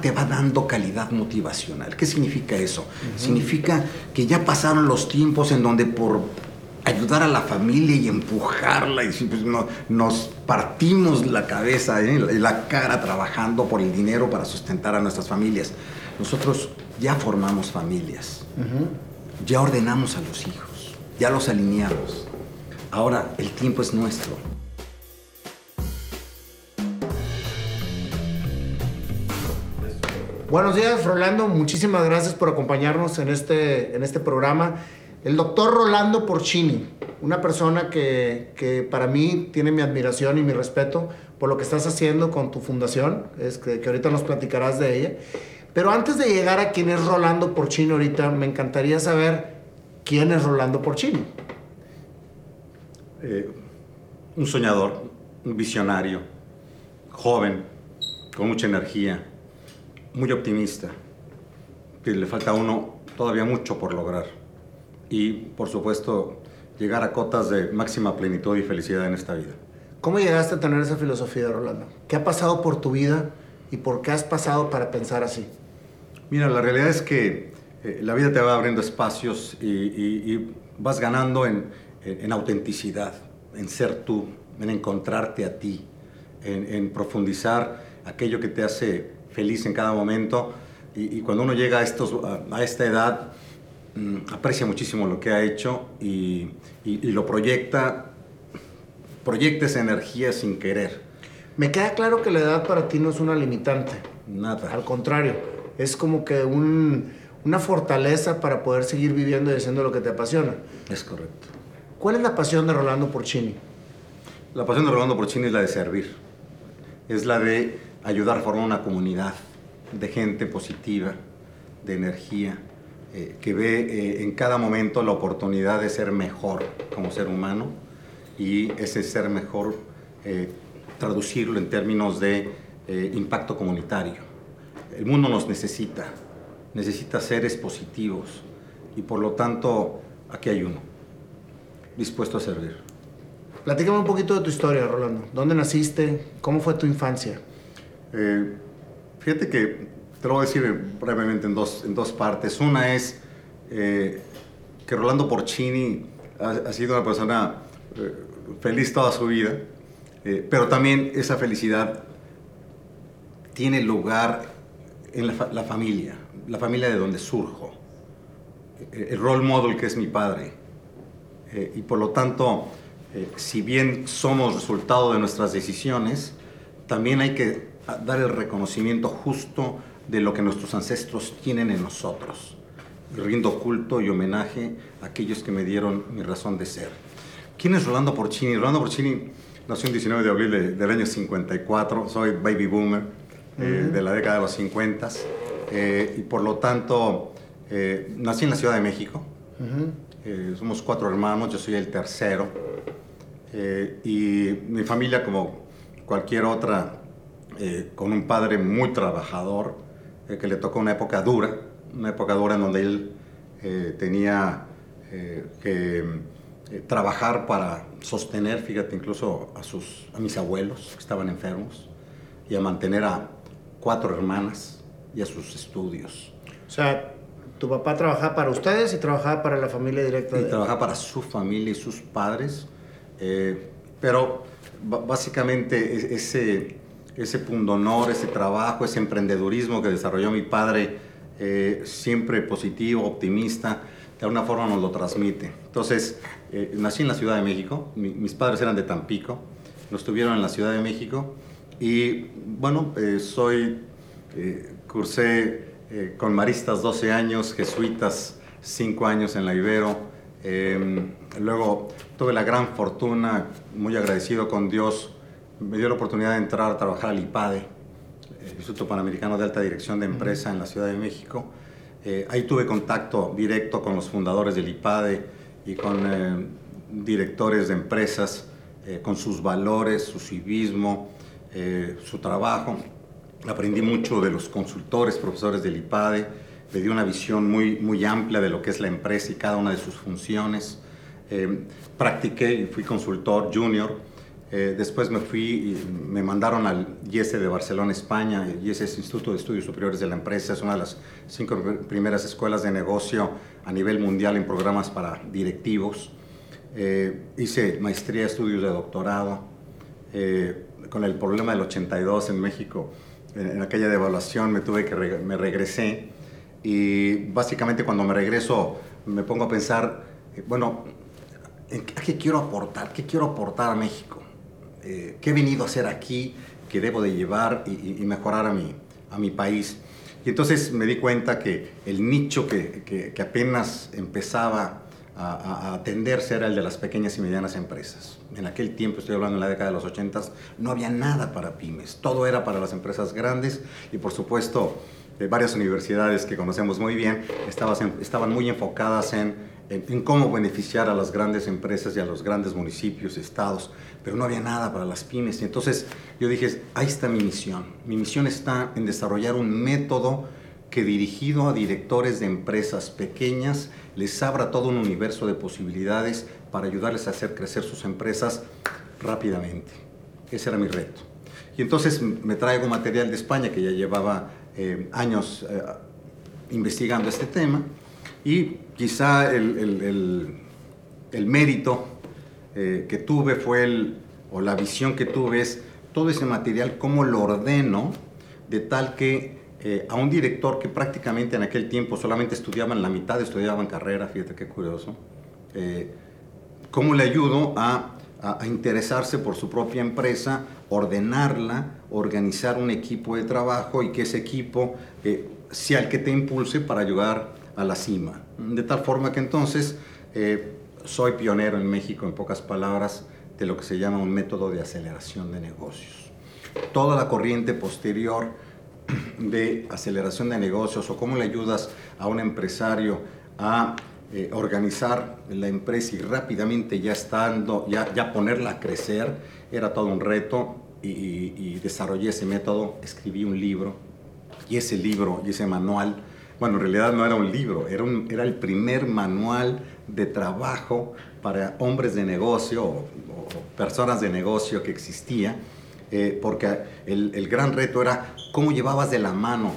te va dando calidad motivacional. ¿Qué significa eso? Significa que ya pasaron los tiempos en donde por ayudar a la familia y empujarla y pues, nos partimos la cabeza y ¿eh? la cara trabajando por el dinero para sustentar a nuestras familias. Nosotros ya formamos familias, ya ordenamos a los hijos, ya los alineamos. Ahora el tiempo es nuestro. Buenos días, Rolando. Muchísimas gracias por acompañarnos en este, en este programa. El doctor Rolando Porcini, una persona que, que, para mí tiene mi admiración y mi respeto por lo que estás haciendo con tu fundación, es que, ahorita nos platicarás de ella. Pero antes de llegar a quién es Rolando Porcini ahorita, me encantaría saber quién es Rolando Porcini. Eh, un soñador, un visionario, joven, con mucha energía, muy optimista, que le falta a uno todavía mucho por lograr. Y, por supuesto, llegar a cotas de máxima plenitud y felicidad en esta vida. ¿Cómo llegaste a tener esa filosofía, Rolando? ¿Qué ha pasado por tu vida y por qué has pasado para pensar así? Mira, la realidad es que eh, la vida te va abriendo espacios y, vas ganando en, en, autenticidad, en ser tú, en encontrarte a ti, en, en profundizar aquello que te hace feliz en cada momento y, cuando uno llega a, estos, a, esta edad, mm, aprecia muchísimo lo que ha hecho y, y, lo proyecta, proyecta esa energía sin querer. Me queda claro que la edad para ti no es una limitante. Nada. Al contrario, es como que un, una fortaleza para poder seguir viviendo y haciendo lo que te apasiona. Es correcto. ¿Cuál es la pasión de Rolando Porcini? La pasión de Rolando Porcini es la de servir. Es la de ayudar a formar una comunidad de gente positiva, de energía, eh, que ve eh, en cada momento la oportunidad de ser mejor como ser humano y ese ser mejor eh, traducirlo en términos de impacto comunitario. El mundo nos necesita, necesita seres positivos y por lo tanto aquí hay uno, dispuesto a servir. Platícame un poquito de tu historia, Rolando. ¿Dónde naciste? ¿Cómo fue tu infancia? Eh, fíjate que te lo voy a decir brevemente en dos, en dos partes. Una es eh, que Rolando Porcini ha, sido una persona eh, feliz toda su vida, pero también esa felicidad tiene lugar en la, la, familia, la familia de donde surjo, el role model que es mi padre. y por lo tanto, si bien somos resultado de nuestras decisiones, también hay que dar el reconocimiento justo de lo que nuestros ancestros tienen en nosotros. rindo culto y homenaje a aquellos que me dieron mi razón de ser. ¿Quién es Rolando Porcini? Rolando Porcini nació el 19 de abril del año 54, soy baby boomer eh, de la década de los 50 eh, y por lo tanto eh, nací en la Ciudad de México. somos cuatro hermanos, yo soy el tercero y mi familia como cualquier otra eh, con un padre muy trabajador, eh, que le tocó una época dura, una época dura en donde él eh, tenía que trabajar para sostener, fíjate, incluso a, sus, a mis abuelos que estaban enfermos y a mantener a cuatro hermanas y a sus estudios. O sea, tu papá trabajaba para ustedes y trabajaba para la familia directa. Y trabajaba para su familia y sus padres, pero básicamente ese ese pundonor, ese trabajo, ese emprendedurismo que desarrolló mi padre, eh, siempre positivo, optimista, de alguna forma nos lo transmite. Entonces, eh, nací en la Ciudad de México, mis padres eran de Tampico, nos tuvieron en la Ciudad de México y bueno, eh, soy, cursé con maristas 12 años, jesuitas 5 años en la Ibero, em, luego tuve la gran fortuna, muy agradecido con Dios, me dio la oportunidad de entrar a trabajar al IPADE, el Instituto Panamericano de Alta Dirección de Empresa en la Ciudad de México. Eh, ahí tuve contacto directo con los fundadores del IPADE y con eh, directores de empresas, eh, con sus valores, su civismo, su trabajo. Aprendí mucho de los consultores, profesores del IPADE, me dio una visión muy, muy amplia de lo que es la empresa y cada una de sus funciones. practiqué y fui consultor junior Eh, después me fui y me mandaron al IES de Barcelona, España. El IES es Instituto de Estudios Superiores de la Empresa, es una de las cinco primeras escuelas de negocio a nivel mundial en programas para directivos. Eh, hice maestría, estudios de doctorado. Eh, con el problema del 82 en México, en, aquella devaluación me tuve que me regresé y básicamente cuando me regreso me pongo a pensar, bueno, ¿qué quiero aportar? ¿Qué quiero aportar a México? Eh, ¿Qué he venido a hacer aquí que debo de llevar y, mejorar a mi, a mi país? Y entonces me di cuenta que el nicho que, que, apenas empezaba a, a, atenderse era el de las pequeñas y medianas empresas. En aquel tiempo, estoy hablando en la década de los 80, no había nada para pymes, todo era para las empresas grandes y por supuesto varias universidades que conocemos muy bien estaban, muy enfocadas en, en, cómo beneficiar a las grandes empresas y a los grandes municipios, estados, pero no había nada para las pymes. Y entonces yo dije, ahí está mi misión. Mi misión está en desarrollar un método que dirigido a directores de empresas pequeñas les abra todo un universo de posibilidades para ayudarles a hacer crecer sus empresas rápidamente. Ese era mi reto. Y entonces me traigo material de España que ya llevaba eh, años eh, investigando este tema y quizá el, el, mérito eh, que tuve fue el, o la visión que tuve es todo ese material, cómo lo ordeno de tal que a un director que prácticamente en aquel tiempo solamente estudiaba en la mitad, estudiaba en carrera, fíjate qué curioso, cómo le ayudo a, interesarse por su propia empresa, ordenarla, organizar un equipo de trabajo y que ese equipo eh, sea el que te impulse para ayudar a la cima. De tal forma que entonces eh, soy pionero en México, en pocas palabras, de lo que se llama un método de aceleración de negocios. Toda la corriente posterior de aceleración de negocios o cómo le ayudas a un empresario a eh, organizar la empresa y rápidamente ya estando, ya, ya ponerla a crecer, era todo un reto y, desarrollé ese método, escribí un libro y ese libro y ese manual, bueno, en realidad no era un libro, era, era el primer manual de trabajo para hombres de negocio o, personas de negocio que existía, eh, porque el, el, gran reto era cómo llevabas de la mano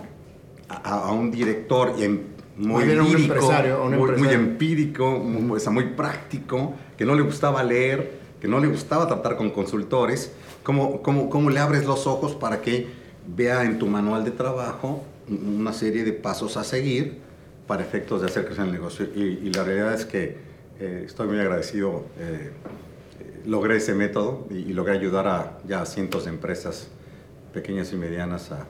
a, a un director y en muy, muy, empírico, muy, muy práctico, que no le gustaba leer, que no le gustaba tratar con consultores, ¿cómo, cómo, cómo le abres los ojos para que vea en tu manual de trabajo una serie de pasos a seguir para efectos de hacer crecer el negocio? Y, la realidad es que eh, estoy muy agradecido. Eh, logré ese método y, y, logré ayudar a ya cientos de empresas pequeñas y medianas a,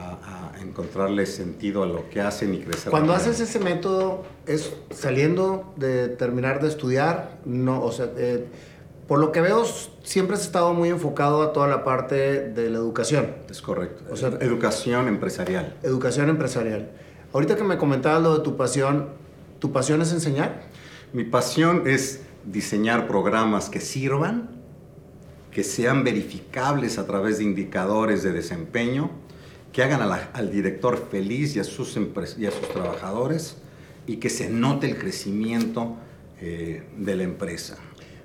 a, encontrarle sentido a lo que hacen y crecer. Cuando haces ese método, es saliendo de terminar de estudiar, no, o sea, eh, por lo que veo, siempre has estado muy enfocado a toda la parte de la educación. Es correcto. O sea, educación empresarial. Educación empresarial. Ahorita que me comentabas lo de tu pasión, ¿tu pasión es enseñar? Mi pasión es diseñar programas que sirvan, que sean verificables a través de indicadores de desempeño que hagan al director feliz y a, sus y a sus trabajadores y que se note el crecimiento eh, de la empresa.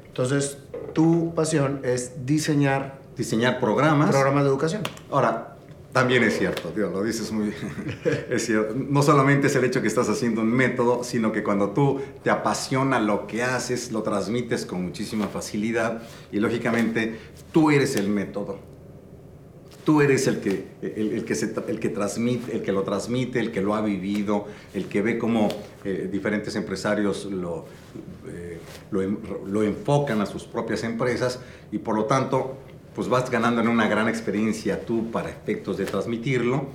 Entonces, tu pasión es diseñar... Diseñar programas. Programas de educación. Ahora, también es cierto, Dios, lo dices muy es cierto. No solamente es el hecho que estás haciendo un método, sino que cuando tú te apasiona lo que haces, lo transmites con muchísima facilidad y lógicamente tú eres el método Tú eres el que, el, que, el que transmite, el que lo transmite, el que lo ha vivido, el que ve cómo eh, diferentes empresarios lo, eh, lo, enfocan a sus propias empresas y por lo tanto pues vas ganando en una gran experiencia tú para efectos de transmitirlo,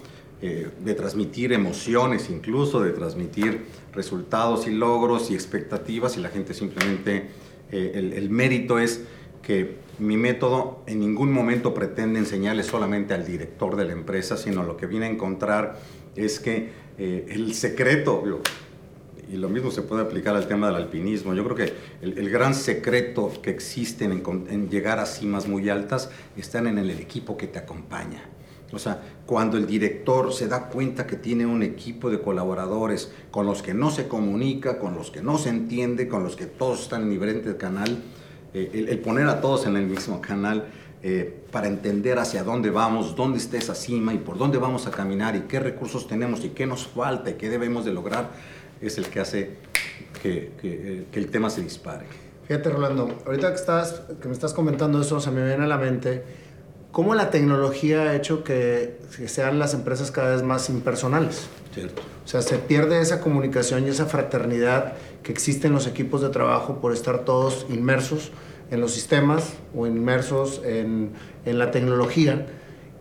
eh, de transmitir emociones incluso, de transmitir resultados y logros y expectativas y la gente simplemente, el, el mérito es que mi método en ningún momento pretende enseñarle solamente al director de la empresa, sino lo que viene a encontrar es que eh, el secreto, y lo mismo se puede aplicar al tema del alpinismo, yo creo que el, gran secreto que existe en, en, llegar a cimas muy altas están en el equipo que te acompaña. O sea, cuando el director se da cuenta que tiene un equipo de colaboradores con los que no se comunica, con los que no se entiende, con los que todos están en diferente canal, eh, el, poner a todos en el mismo canal eh, para entender hacia dónde vamos, dónde está esa cima y por dónde vamos a caminar y qué recursos tenemos y qué nos falta y qué debemos de lograr, es el que hace que, que, que el tema se dispare. Fíjate, Rolando, ahorita que, estás, que me estás comentando eso, se me viene a la mente cómo la tecnología ha hecho que, que sean las empresas cada vez más impersonales. Cierto. O sea, se pierde esa comunicación y esa fraternidad que existe en los equipos de trabajo por estar todos inmersos en los sistemas o inmersos en, en la tecnología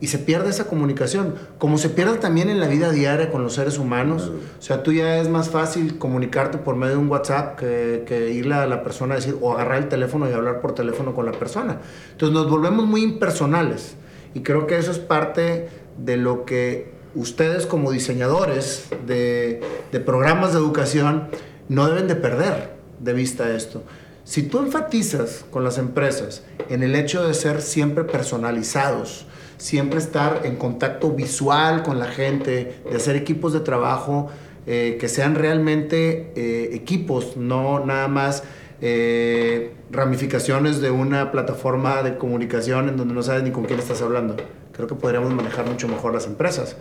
y se pierde esa comunicación, como se pierde también en la vida diaria con los seres humanos. O sea, tú ya es más fácil comunicarte por medio de un WhatsApp que, que irle a la persona a decir, o agarrar el teléfono y hablar por teléfono con la persona. Entonces nos volvemos muy impersonales y creo que eso es parte de lo que ustedes como diseñadores de, de programas de educación no deben de perder de vista esto. Si tú enfatizas con las empresas en el hecho de ser siempre personalizados, siempre estar en contacto visual con la gente, de hacer equipos de trabajo eh, que sean realmente eh, equipos, no nada más eh, ramificaciones de una plataforma de comunicación en donde no sabes ni con quién estás hablando. Creo que podríamos manejar mucho mejor las empresas.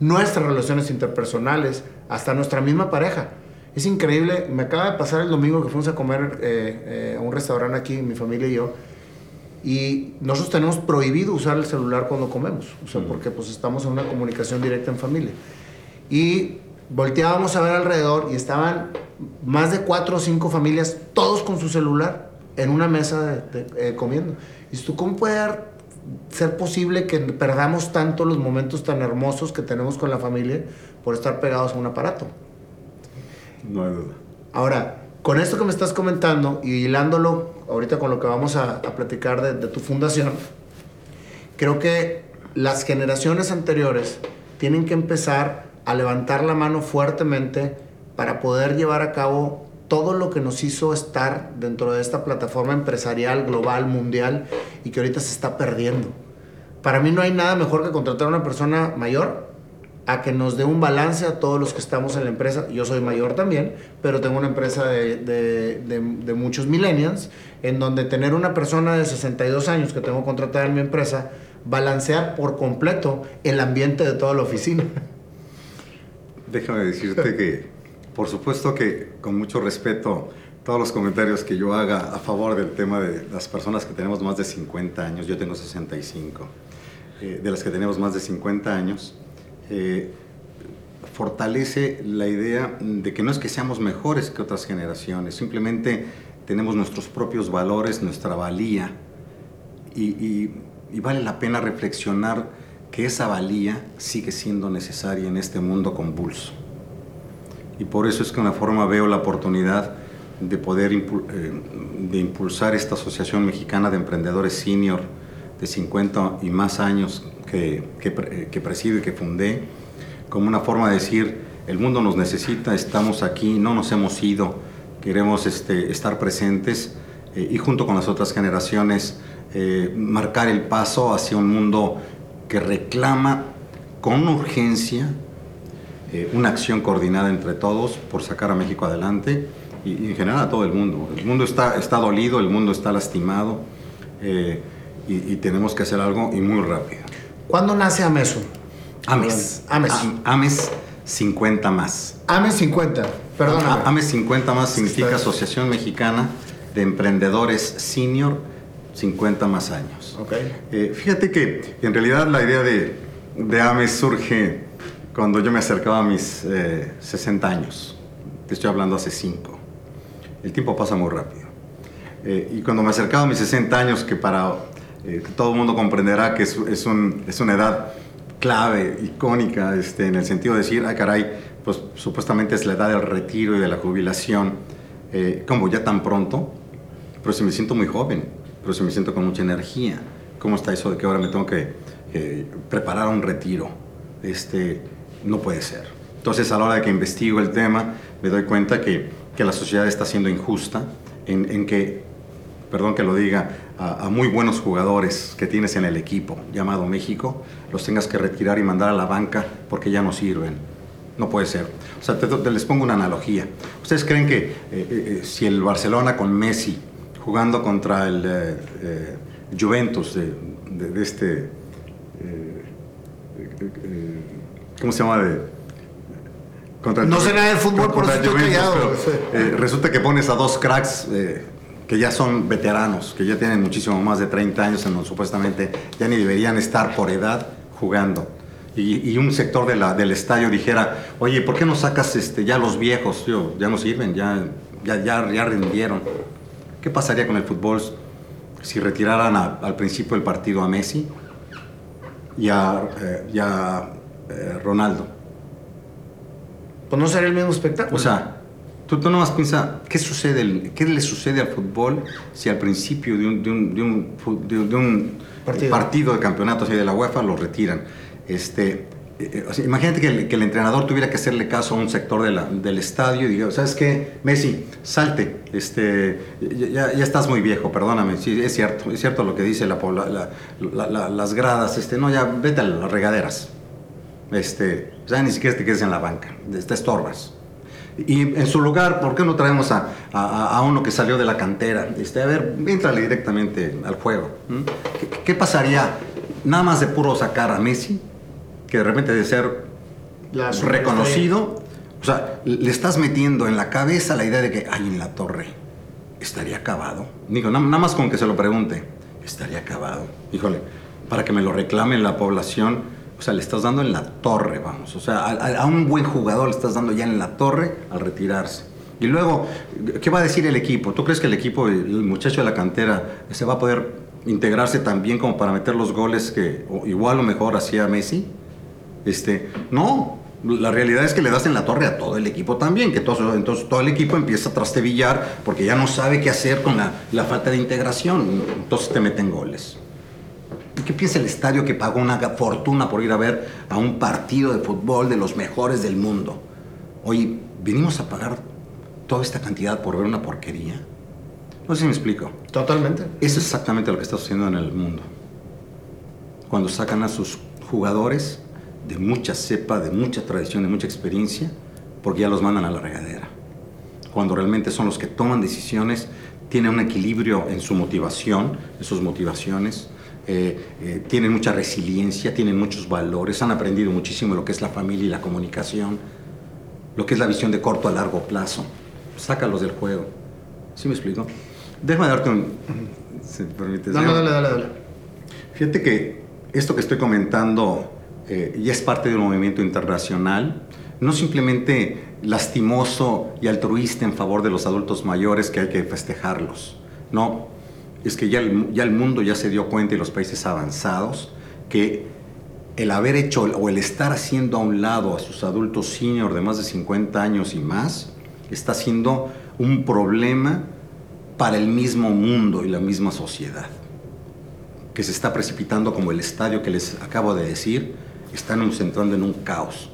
Nuestras relaciones interpersonales, hasta nuestra misma pareja. Es increíble, me acaba de pasar el domingo que fuimos a comer a un restaurante aquí, mi familia y yo, y nosotros tenemos prohibido usar el celular cuando comemos, o sea, porque pues estamos en una comunicación directa en familia. Y volteábamos a ver alrededor y estaban más de cuatro o cinco familias, todos con su celular, en una mesa de, eh, comiendo. Y tú, ¿cómo puede ser posible que perdamos tanto los momentos tan hermosos que tenemos con la familia por estar pegados a un aparato? No hay duda. Ahora, con esto que me estás comentando y hilándolo ahorita con lo que vamos a, platicar de, tu fundación, creo que las generaciones anteriores tienen que empezar a levantar la mano fuertemente para poder llevar a cabo todo lo que nos hizo estar dentro de esta plataforma empresarial, global, mundial y que ahorita se está perdiendo. Para mí no hay nada mejor que contratar a una persona mayor a que nos dé un balance a todos los que estamos en la empresa. Yo soy mayor también, pero tengo una empresa de, muchos millennials, en donde tener una persona de 62 años que tengo contratada en mi empresa, balancear por completo el ambiente de toda la oficina. Déjame decirte que, por supuesto que con mucho respeto, todos los comentarios que yo haga a favor del tema de las personas que tenemos más de 50 años, yo tengo 65, eh, de las que tenemos más de 50 años, eh, fortalece la idea de que no es que seamos mejores que otras generaciones, simplemente tenemos nuestros propios valores, nuestra valía, y, vale la pena reflexionar que esa valía sigue siendo necesaria en este mundo convulso. Y por eso es que de una forma veo la oportunidad de poder eh, de impulsar esta Asociación Mexicana de Emprendedores Senior de 50 y más años que, que, presido y que fundé, como una forma de decir, el mundo nos necesita, estamos aquí, no nos hemos ido, queremos este, estar presentes eh, y junto con las otras generaciones eh, marcar el paso hacia un mundo que reclama con urgencia eh, una acción coordinada entre todos por sacar a México adelante y, en general a todo el mundo. El mundo está, está dolido, el mundo está lastimado y tenemos que hacer algo y muy rápido. ¿Cuándo nace Ameso? Ames. Ames. Ames 50 más. Ames 50, perdón. Ames 50 más significa Asociación Mexicana de Emprendedores Senior 50 más años. Okay. Eh, fíjate que en realidad la idea de, de, Ames surge cuando yo me acercaba a mis 60 eh, años. Te estoy hablando hace 5. El tiempo pasa muy rápido. Eh, y cuando me acercaba a mis 60 años, que para eh, todo el mundo comprenderá que es, es, un, es, una edad clave, icónica, este, en el sentido de decir, ay caray, pues supuestamente es la edad del retiro y de la jubilación, eh, como ya tan pronto, pero si me siento muy joven, pero si me siento con mucha energía, ¿cómo está eso de que ahora me tengo que preparar un retiro? Este, no puede ser. Entonces a la hora de que investigo el tema, me doy cuenta que, que la sociedad está siendo injusta, en, en que perdón que lo diga, a, muy buenos jugadores que tienes en el equipo llamado México, los tengas que retirar y mandar a la banca porque ya no sirven. No puede ser. O sea, te, les pongo una analogía. ¿Ustedes creen que eh, eh, eh, si el Barcelona con Messi jugando contra el eh, Juventus de, este... ¿Cómo se llama? contra no sé nada de fútbol, por eso estoy callado. resulta que pones a dos cracks que ya son veteranos, que ya tienen muchísimo más de 30 años, en supuestamente ya ni deberían estar por edad jugando. Y, un sector de la, del estadio dijera, oye, ¿por qué no sacas este, ya los viejos? ya no sirven, ya, ya, ya, ya rindieron. ¿Qué pasaría con el fútbol si retiraran al principio del partido a Messi y a, eh, eh, Ronaldo? Pues no sería el mismo espectáculo. O sea, tú, tú nomás piensa, ¿qué, sucede, ¿qué le sucede al fútbol si al principio de un, de un, de un, de un partido. partido. de campeonato, de la UEFA, lo retiran? Este, eh, imagínate que el, entrenador tuviera que hacerle caso a un sector del estadio y diga, ¿sabes qué? Messi, salte, este, ya, estás muy viejo, perdóname, sí, es cierto, es cierto lo que dice la, las gradas, este, no, ya vete a las regaderas, este, ya ni siquiera te quedes en la banca, te estorbas. Y en su lugar, ¿por qué no traemos a, uno que salió de la cantera? Este, a ver, entrale directamente al juego. ¿Qué, ¿Qué pasaría nada más de puro sacar a Messi? que de repente de ser reconocido, o sea, le estás metiendo en la cabeza la idea de que, ay, en la torre, estaría acabado. Digo, nada más con que se lo pregunte, estaría acabado. Híjole, para que me lo reclame la población, o sea, le estás dando en la torre, vamos. O sea, a, a, un buen jugador le estás dando ya en la torre al retirarse. Y luego, ¿qué va a decir el equipo? ¿Tú crees que el equipo, el muchacho de la cantera, se va a poder integrarse tan bien como para meter los goles que igual o mejor hacía Messi? Este, no, la realidad es que le das en la torre a todo el equipo también, que todo, entonces todo el equipo empieza a trastebillar porque ya no sabe qué hacer con la, falta de integración, entonces te meten goles. ¿Qué piensa el estadio que pagó una fortuna por ir a ver a un partido de fútbol de los mejores del mundo? Oye, ¿vinimos a pagar toda esta cantidad por ver una porquería? No sé si me explico. Totalmente. Eso es exactamente lo que está sucediendo en el mundo. Cuando sacan a sus jugadores de mucha cepa, de mucha tradición, de mucha experiencia, porque ya los mandan a la regadera. Cuando realmente son los que toman decisiones, tienen un equilibrio en su motivación, en sus motivaciones, eh, eh, tienen mucha resiliencia, tienen muchos valores, han aprendido muchísimo lo que es la familia y la comunicación, lo que es la visión de corto a largo plazo. Sácalos del juego. ¿Sí me explico? Déjame darte un... Si permites. Dale, dale, dale, dale. Fíjate que esto que estoy comentando eh, y es parte de un movimiento internacional, no simplemente lastimoso y altruista en favor de los adultos mayores que hay que festejarlos. No, es que ya el, mundo ya se dio cuenta y los países avanzados que el haber hecho o el estar haciendo a un lado a sus adultos senior de más de 50 años y más está siendo un problema para el mismo mundo y la misma sociedad, que se está precipitando como el estadio que les acabo de decir, están entrando en un caos.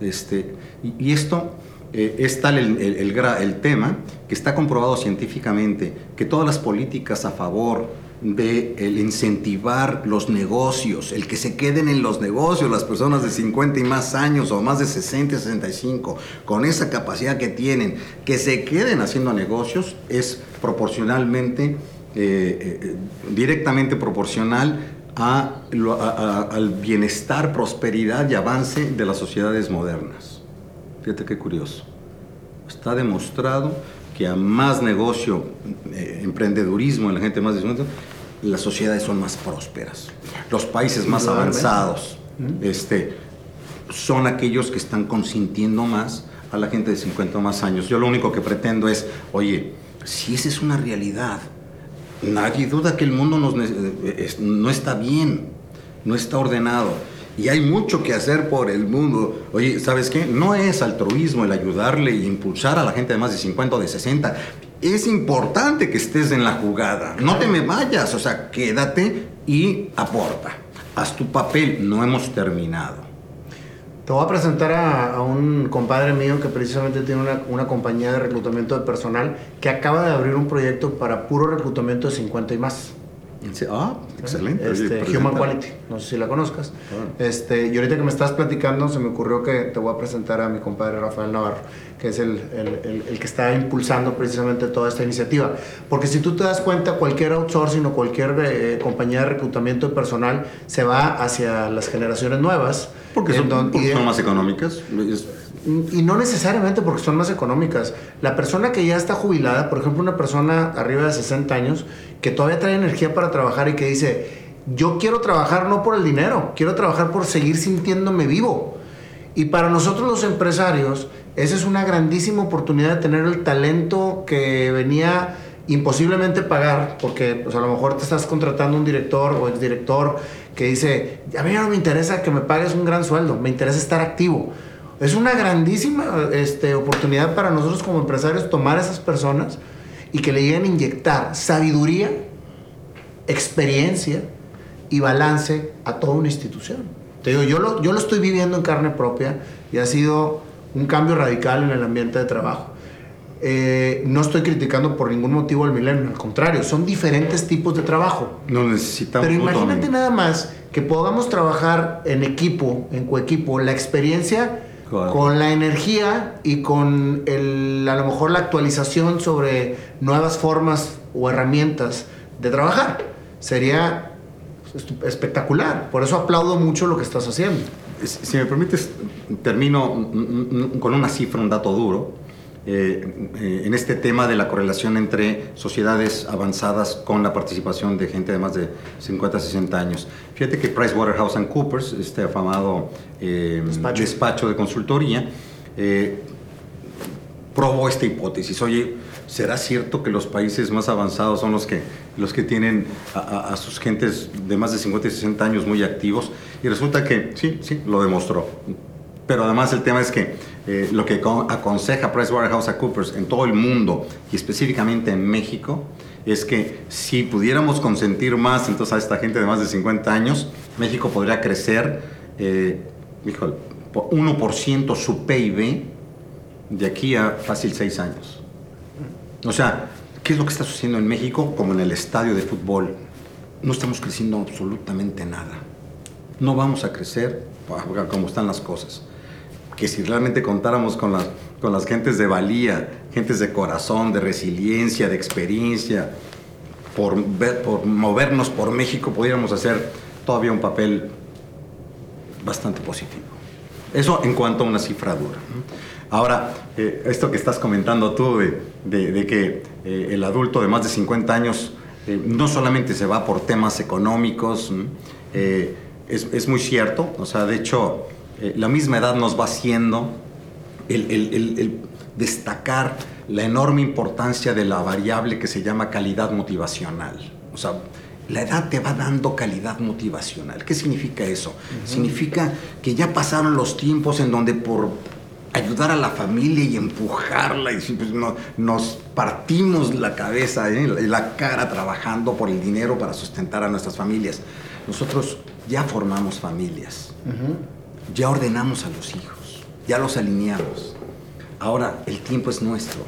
Este, y, esto eh, es tal el, el, tema que está comprobado científicamente que todas las políticas a favor de el incentivar los negocios, el que se queden en los negocios las personas de 50 y más años o más de 60 y 65, con esa capacidad que tienen, que se queden haciendo negocios, es proporcionalmente, eh, eh, directamente proporcional al bienestar, prosperidad y avance de las sociedades modernas. Fíjate qué curioso. Está demostrado que a más negocio, eh, emprendedurismo en la gente más de las sociedades son más prósperas. Los países más avanzados este, son aquellos que están consintiendo más a la gente de 50 o más años. Yo lo único que pretendo es, oye, si esa es una realidad, Nadie duda que el mundo no está bien, no está ordenado. Y hay mucho que hacer por el mundo. Oye, ¿sabes qué? No es altruismo el ayudarle e impulsar a la gente de más de 50 o de 60. Es importante que estés en la jugada. No te me vayas, o sea, quédate y aporta. Haz tu papel, no hemos terminado. Te voy a presentar a, un compadre mío que precisamente tiene una, compañía de reclutamiento de personal que acaba de abrir un proyecto para puro reclutamiento de 50 y más. Ah, excelente. Este, Human Quality, no sé si la conozcas. Este, y ahorita que me estás platicando, se me ocurrió que te voy a presentar a mi compadre Rafael Navarro, que es el, el, el, que está impulsando precisamente toda esta iniciativa. Porque si tú te das cuenta, cualquier outsourcing o cualquier eh, compañía de reclutamiento de personal se va hacia las generaciones nuevas. Porque son, son más económicas. Y no necesariamente porque son más económicas. La persona que ya está jubilada, por ejemplo, una persona arriba de 60 años, que todavía trae energía para trabajar y que dice, yo quiero trabajar no por el dinero, quiero trabajar por seguir sintiéndome vivo. Y para nosotros los empresarios, esa es una grandísima oportunidad de tener el talento que venía imposiblemente pagar, porque pues, a lo mejor te estás contratando un director o exdirector que dice, a mí no me interesa que me pagues un gran sueldo, me interesa estar activo. Es una grandísima este, oportunidad para nosotros como empresarios tomar a esas personas y que le lleguen a inyectar sabiduría, experiencia y balance a toda una institución. Te digo, yo lo, yo lo estoy viviendo en carne propia y ha sido un cambio radical en el ambiente de trabajo. Eh, no estoy criticando por ningún motivo el milenio, al contrario, son diferentes tipos de trabajo. No necesitamos. Pero imagínate nada más que podamos trabajar en equipo, en coequipo, la experiencia con la energía y con el, a lo mejor la actualización sobre nuevas formas o herramientas de trabajar. Sería espectacular. Por eso aplaudo mucho lo que estás haciendo. Si me permites, termino con una cifra, un dato duro. Eh, eh, en este tema de la correlación entre sociedades avanzadas con la participación de gente de más de 50, 60 años. Fíjate que PricewaterhouseCoopers, este afamado eh, despacho. de consultoría, probó esta hipótesis. Oye, ¿será cierto que los países más avanzados son los que, los que tienen a, a, sus gentes de más de 50 y 60 años muy activos? Y resulta que sí, sí, lo demostró. Pero además el tema es que eh, lo que aconseja PricewaterhouseCoopers en todo el mundo y específicamente en México es que si pudiéramos consentir más entonces a esta gente de más de 50 años, México podría crecer, eh, por 1% su PIB de aquí a fácil 6 años. O sea, ¿qué es lo que está sucediendo en México como en el estadio de fútbol? No estamos creciendo absolutamente nada. No vamos a crecer como están las cosas que si realmente contáramos con las, con las gentes de valía, gentes de corazón, de resiliencia, de experiencia, por, por movernos por México, pudiéramos hacer todavía un papel bastante positivo. Eso en cuanto a una cifra dura. Ahora, eh, esto que estás comentando tú de, que eh, el adulto de más de 50 años eh, no solamente se va por temas económicos, es, es, muy cierto, o sea, de hecho, eh, la misma edad nos va haciendo el, destacar la enorme importancia de la variable que se llama calidad motivacional. O sea, la edad te va dando calidad motivacional. ¿Qué significa eso? Significa que ya pasaron los tiempos en donde por ayudar a la familia y empujarla y pues, nos partimos la cabeza y ¿eh? la cara trabajando por el dinero para sustentar a nuestras familias. Nosotros ya formamos familias ya ordenamos a los hijos, ya los alineamos. Ahora el tiempo es nuestro,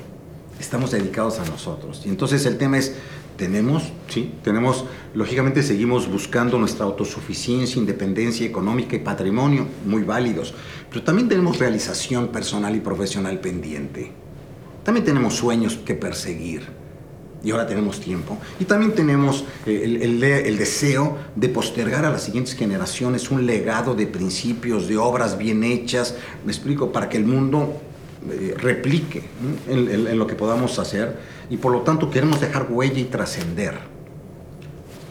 estamos dedicados a nosotros. Y entonces el tema es, tenemos, sí, tenemos, lógicamente seguimos buscando nuestra autosuficiencia, independencia económica y patrimonio, muy válidos, pero también tenemos realización personal y profesional pendiente. También tenemos sueños que perseguir y ahora tenemos tiempo. Y también tenemos eh, el, el, deseo de postergar a las siguientes generaciones un legado de principios, de obras bien hechas, me explico, para que el mundo eh, replique en, lo que podamos hacer y por lo tanto queremos dejar huella y trascender.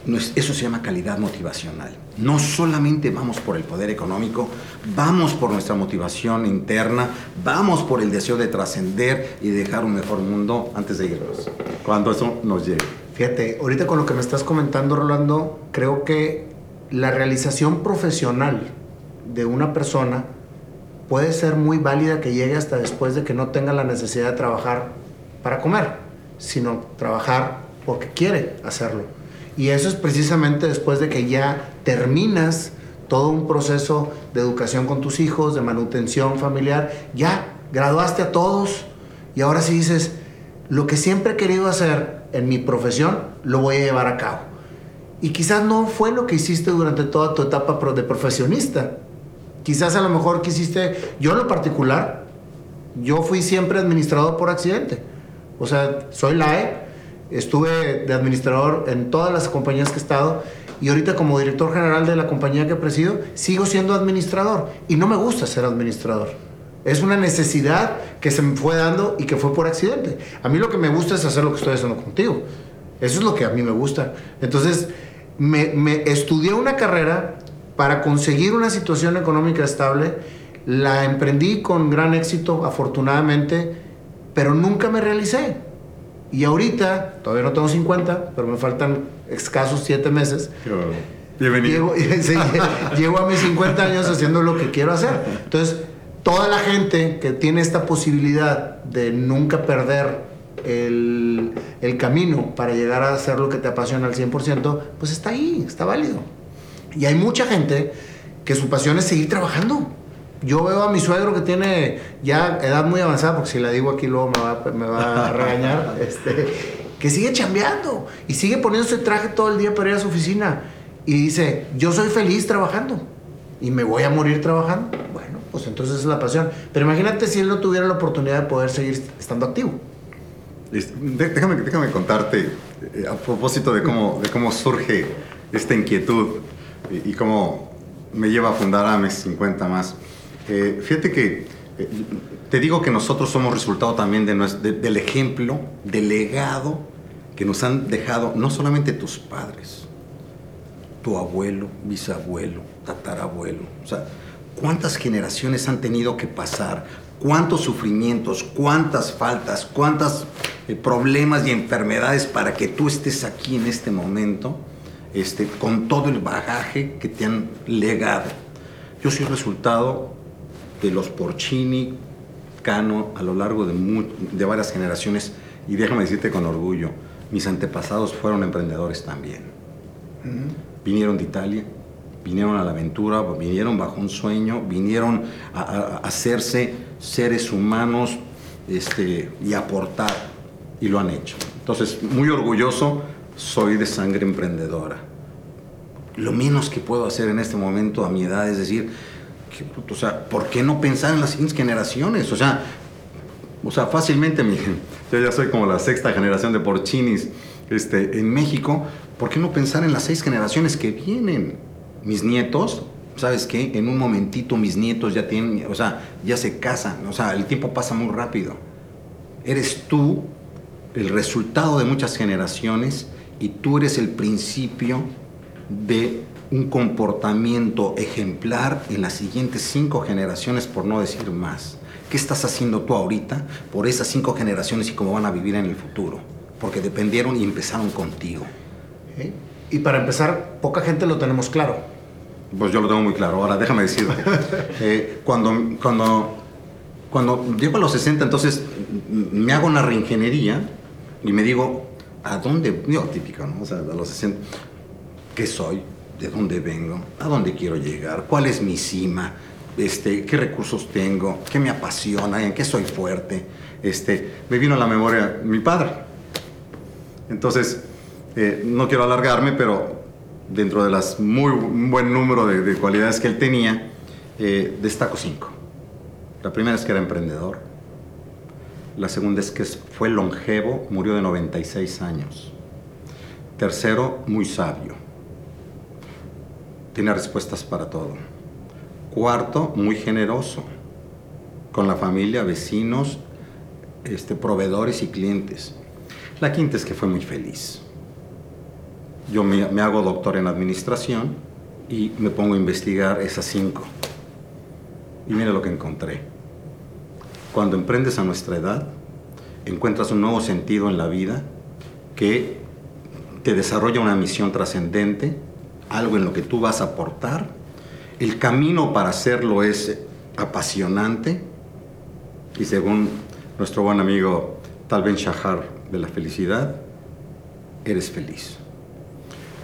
Eso se llama calidad motivacional. No solamente vamos por el poder económico, vamos por nuestra motivación interna, vamos por el deseo de trascender y dejar un mejor mundo antes de irnos, cuando eso nos llegue. Fíjate, ahorita con lo que me estás comentando, Rolando, creo que la realización profesional de una persona puede ser muy válida que llegue hasta después de que no tenga la necesidad de trabajar para comer, sino trabajar porque quiere hacerlo y eso es precisamente después de que ya terminas todo un proceso de educación con tus hijos, de manutención familiar, ya graduaste a todos y ahora sí dices, lo que siempre he querido hacer en mi profesión, lo voy a llevar a cabo. Y quizás no fue lo que hiciste durante toda tu etapa de profesionista. Quizás a lo mejor quisiste, yo lo particular, yo fui siempre administrador por accidente. O sea, soy LAE, estuve de administrador en todas las compañías que he estado y ahorita como director general de la compañía que presido, sigo siendo administrador y no me gusta ser administrador. Es una necesidad que se me fue dando y que fue por accidente. A mí lo que me gusta es hacer lo que estoy haciendo contigo. Eso es lo que a mí me gusta. Entonces, me, me estudié una carrera para conseguir una situación económica estable. La emprendí con gran éxito, afortunadamente, pero nunca me realicé. Y ahorita, todavía no tengo 50, pero me faltan escasos 7 meses. Bienvenido. Llego, a mis 50 años haciendo lo que quiero hacer. Entonces, toda la gente que tiene esta posibilidad de nunca perder el, el, camino para llegar a hacer lo que te apasiona al 100%, pues está ahí, está válido. Y hay mucha gente que su pasión es seguir trabajando. Yo veo a mi suegro que tiene ya edad muy avanzada, porque si la digo aquí luego me va, me va a regañar, este, que sigue chambeando y sigue poniéndose traje todo el día para ir a su oficina. Y dice, yo soy feliz trabajando y me voy a morir trabajando. Bueno, pues entonces es la pasión. Pero imagínate si él no tuviera la oportunidad de poder seguir estando activo. Déjame, déjame contarte eh, a propósito de cómo, de cómo surge esta inquietud y, cómo me lleva a fundar AMES 50 más. Eh, fíjate que eh, te digo que nosotros somos resultado también de, del ejemplo, del legado que nos han dejado no solamente tus padres, tu abuelo, bisabuelo, tatarabuelo. O sea, ¿cuántas generaciones han tenido que pasar? ¿Cuántos sufrimientos, cuántas faltas, cuántos eh, problemas y enfermedades para que tú estés aquí en este momento, este, con todo el bagaje que te han legado? Yo soy resultado de los Porcini, Cano, a lo largo de, de varias generaciones, y déjame decirte con orgullo, mis antepasados fueron emprendedores también. Vinieron de Italia, vinieron a la aventura, vinieron bajo un sueño, vinieron a, hacerse seres humanos este, y aportar, y lo han hecho. Entonces, muy orgulloso, soy de sangre emprendedora. Lo menos que puedo hacer en este momento a mi edad es decir, o sea, ¿por qué no pensar en las siguientes generaciones? O sea, o sea, fácilmente, mi, yo ya soy como la sexta generación de porcinis este, en México, ¿por qué no pensar en las seis generaciones que vienen? Mis nietos, ¿sabes qué? En un momentito mis nietos ya tienen, o sea, ya se casan, o sea, el tiempo pasa muy rápido. Eres tú el resultado de muchas generaciones y tú eres el principio de un comportamiento ejemplar en las siguientes cinco generaciones, por no decir más. ¿Qué estás haciendo tú ahorita por esas cinco generaciones y cómo van a vivir en el futuro? Porque dependieron y empezaron contigo. Y para empezar, poca gente lo tenemos claro. Pues yo lo tengo muy claro. Ahora, déjame decirte. Eh, cuando, cuando, cuando llego a los 60, entonces me hago una reingeniería y me digo, ¿a dónde? Digo, típico, ¿no? O sea, a los 60, ¿qué soy? De dónde vengo, a dónde quiero llegar, cuál es mi cima, este, qué recursos tengo, qué me apasiona, en qué soy fuerte. Este, me vino a la memoria mi padre. Entonces, eh, no quiero alargarme, pero dentro de las muy buen número de, cualidades que él tenía, eh, destaco cinco. La primera es que era emprendedor. La segunda es que fue longevo, murió de 96 años. Tercero, muy sabio tiene respuestas para todo. Cuarto, muy generoso con la familia, vecinos, este, proveedores y clientes. La quinta es que fue muy feliz. Yo me, me hago doctor en administración y me pongo a investigar esas cinco. Y mira lo que encontré. Cuando emprendes a nuestra edad, encuentras un nuevo sentido en la vida que te desarrolla una misión trascendente algo en lo que tú vas a aportar. El camino para hacerlo es apasionante y según nuestro buen amigo Tal Ben Shahar de la felicidad, eres feliz.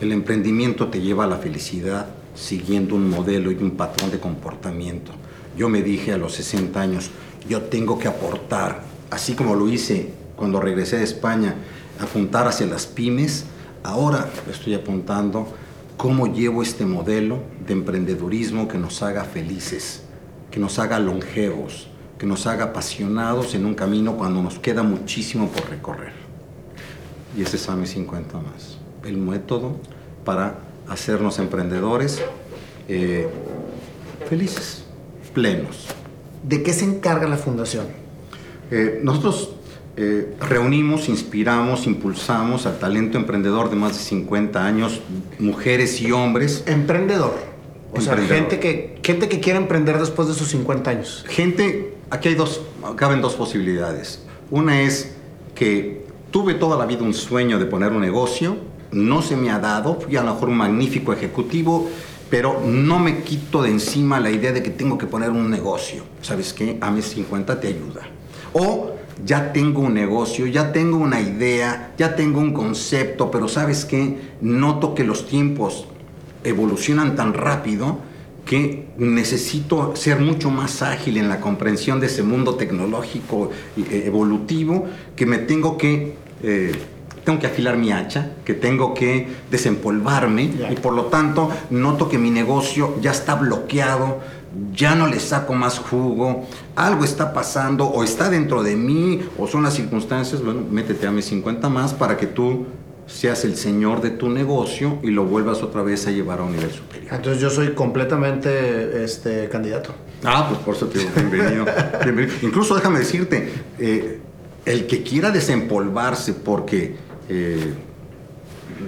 El emprendimiento te lleva a la felicidad siguiendo un modelo y un patrón de comportamiento. Yo me dije a los 60 años, yo tengo que aportar, así como lo hice cuando regresé de España, apuntar hacia las pymes, ahora estoy apuntando cómo llevo este modelo de emprendedurismo que nos haga felices, que nos haga longevos, que nos haga apasionados en un camino cuando nos queda muchísimo por recorrer. Y ese es AME 50 más, el método para hacernos emprendedores eh, felices, plenos. ¿De qué se encarga la fundación? Eh, nosotros eh, reunimos, inspiramos, impulsamos al talento emprendedor de más de 50 años, mujeres y hombres. Emprendedor. O sea, gente que, gente que quiere emprender después de sus 50 años. Gente, aquí hay dos, caben dos posibilidades. Una es que tuve toda la vida un sueño de poner un negocio, no se me ha dado, fui a lo mejor un magnífico ejecutivo, pero no me quito de encima la idea de que tengo que poner un negocio. ¿Sabes qué? AME 50 te ayuda. O ya tengo un negocio, ya tengo una idea, ya tengo un concepto, pero ¿sabes qué? Noto que los tiempos evolucionan tan rápido que necesito ser mucho más ágil en la comprensión de ese mundo tecnológico eh, evolutivo, que me tengo que, eh, tengo que afilar mi hacha, que tengo que desempolvarme y por lo tanto noto que mi negocio ya está bloqueado ya no le saco más jugo, algo está pasando o está dentro de mí o son las circunstancias, bueno, métete a mis 50 más para que tú seas el señor de tu negocio y lo vuelvas otra vez a llevar a un nivel superior. Entonces yo soy completamente este, candidato. Ah, pues por eso te digo, bienvenido. Incluso déjame decirte, eh, el que quiera desempolvarse porque... Eh,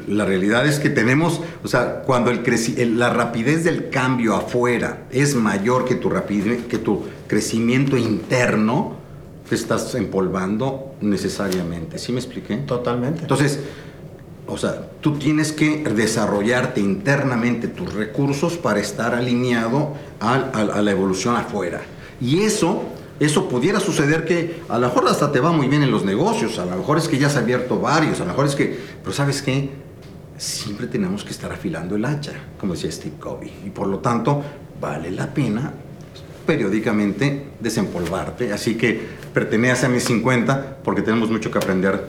la realidad es que tenemos, o sea, cuando el la rapidez del cambio afuera es mayor que tu, rapidez, que tu crecimiento interno, te estás empolvando necesariamente. ¿Sí me expliqué? Totalmente. Entonces, o sea, tú tienes que desarrollarte internamente tus recursos para estar alineado a, a la evolución afuera. Y eso eso pudiera suceder que a lo mejor hasta te va muy bien en los negocios, a lo mejor es que ya has abierto varios, a lo mejor es que, pero sabes qué, siempre tenemos que estar afilando el hacha, como decía Steve Covey, y por lo tanto vale la pena periódicamente desempolvarte, así que pertenece a mis 50 porque tenemos mucho que aprender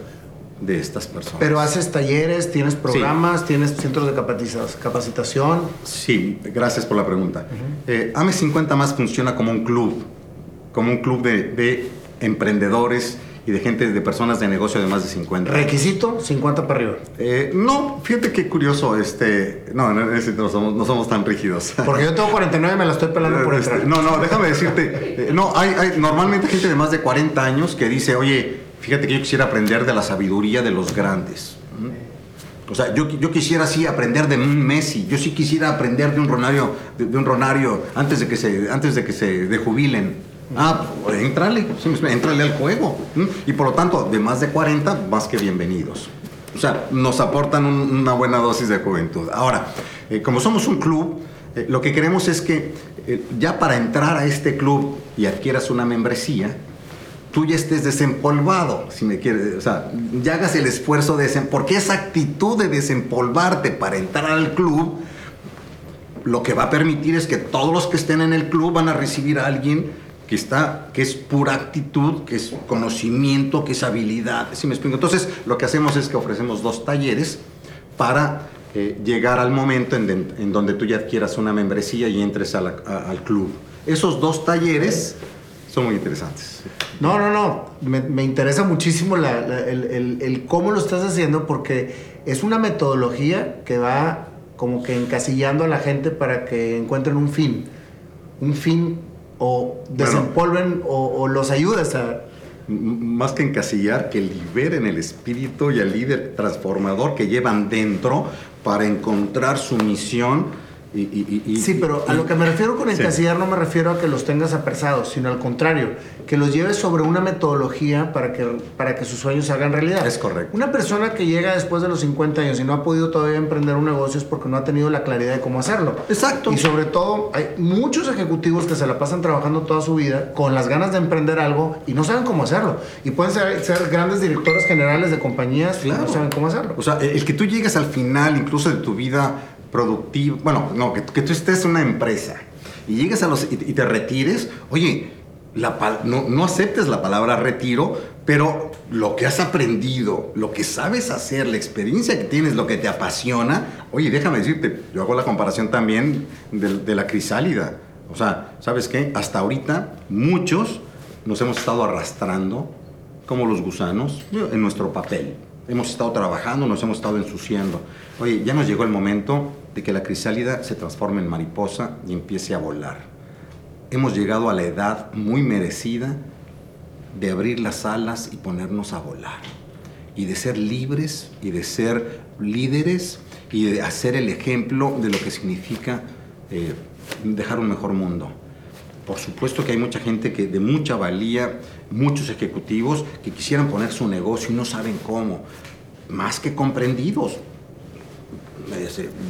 de estas personas. Pero haces talleres, tienes programas, tienes centros de capacitación. Sí, gracias por la pregunta. Uh 50 más funciona como un club como un club de, emprendedores y de gente, de personas de negocio de más de 50. ¿Requisito? 50 para arriba. Eh, no, fíjate qué curioso, este, no, no, no, somos, no somos tan rígidos. Porque yo tengo 49 y me la estoy pelando por este, entrar. No, no, déjame decirte, eh, no, hay, hay normalmente gente de más de 40 años que dice, oye, fíjate que yo quisiera aprender de la sabiduría de los grandes. O sea, yo, yo quisiera sí aprender de un Messi, yo sí quisiera aprender de un Ronario, de, un Ronario antes de que se, antes de que se de jubilen. Ah, pues entrale, entrale al juego. Y por lo tanto, de más de 40, más que bienvenidos. O sea, nos aportan una buena dosis de juventud. Ahora, eh, como somos un club, eh, lo que queremos es que eh, ya para entrar a este club y adquieras una membresía, tú ya estés desempolvado, si me quieres, o sea, ya hagas el esfuerzo de porque esa actitud de desempolvarte para entrar al club, lo que va a permitir es que todos los que estén en el club van a recibir a alguien que está, que es pura actitud, que es conocimiento, que es habilidad. ¿Sí me explico? Entonces, lo que hacemos es que ofrecemos dos talleres para eh, llegar al momento en, donde tú ya adquieras una membresía y entres al club. Esos dos talleres son muy interesantes. No, no, no. Me, interesa muchísimo el, el, cómo lo estás haciendo porque es una metodología que va como que encasillando a la gente para que encuentren un fin. Un fin o desempolven o, los ayudas a... Más que encasillar, que liberen el espíritu y el líder transformador que llevan dentro para encontrar su misión sí, pero a lo que me refiero con encasillar no me refiero a que los tengas apresados, sino al contrario, que los lleves sobre una metodología para que, para que sus sueños se hagan realidad. Es correcto. Una persona que llega después de los 50 años y no ha podido todavía emprender un negocio es porque no ha tenido la claridad de cómo hacerlo. Exacto. Y sobre todo, hay muchos ejecutivos que se la pasan trabajando toda su vida con las ganas de emprender algo y no saben cómo hacerlo. Y pueden ser, ser grandes directores generales de compañías y no saben cómo hacerlo. O sea, el que tú llegues al final incluso de tu vida productivo, bueno, no, que, tú estés en una empresa y llegues a los y, te retires, oye, no, no aceptes la palabra retiro, pero lo que has aprendido, lo que sabes hacer, la experiencia que tienes, lo que te apasiona, oye, déjame decirte, yo hago la comparación también de, de la crisálida. O sea, ¿sabes qué? Hasta ahorita muchos nos hemos estado arrastrando como los gusanos en nuestro papel. Hemos estado trabajando, nos hemos estado ensuciando. Oye, ya nos llegó el momento de que la crisálida se transforme en mariposa y empiece a volar. Hemos llegado a la edad muy merecida de abrir las alas y ponernos a volar. Y de ser libres y de ser líderes y de hacer el ejemplo de lo que significa eh, dejar un mejor mundo. Por supuesto que hay mucha gente que de mucha valía, muchos ejecutivos que quisieran poner su negocio y no saben cómo. Más que comprendidos.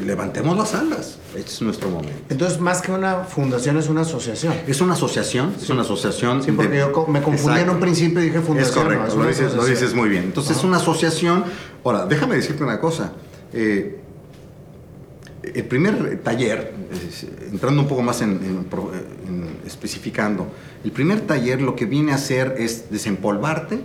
Levantemos las alas. Este es nuestro momento. Entonces, más que una fundación, es una asociación. Es una asociación, es una asociación. Sí, porque yo me confundí en un principio y dije fundación. Es correcto, lo, dices, muy bien. Entonces, es una asociación. Ahora, déjame decirte una cosa. Eh, el primer taller, entrando un poco más en, especificando, el primer taller lo que viene a hacer es desempolvarte,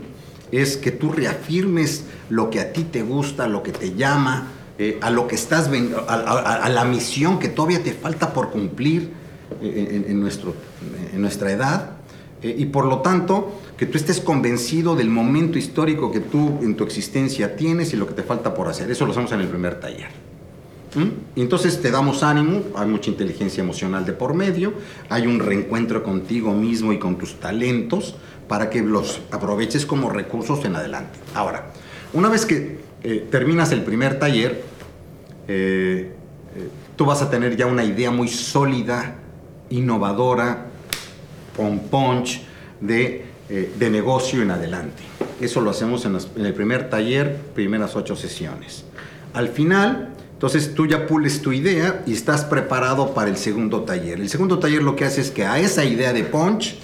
es que tú reafirmes lo que a ti te gusta, lo que te llama, eh, a lo que estás, a, la misión que todavía te falta por cumplir eh, en, nuestro, en nuestra edad, eh, y por lo tanto, que tú estés convencido del momento histórico que tú en tu existencia tienes y lo que te falta por hacer. Eso lo hacemos en el primer taller. Y entonces te damos ánimo, hay mucha inteligencia emocional de por medio, hay un reencuentro contigo mismo y con tus talentos para que los aproveches como recursos en adelante. Ahora, una vez que terminas el primer taller, eh, eh, tú vas a tener ya una idea muy sólida, innovadora, con punch de, de negocio en adelante. Eso lo hacemos en, en el primer taller, primeras ocho sesiones. Al final, entonces tú ya pules tu idea y estás preparado para el segundo taller. El segundo taller lo que hace es que a esa idea de Punch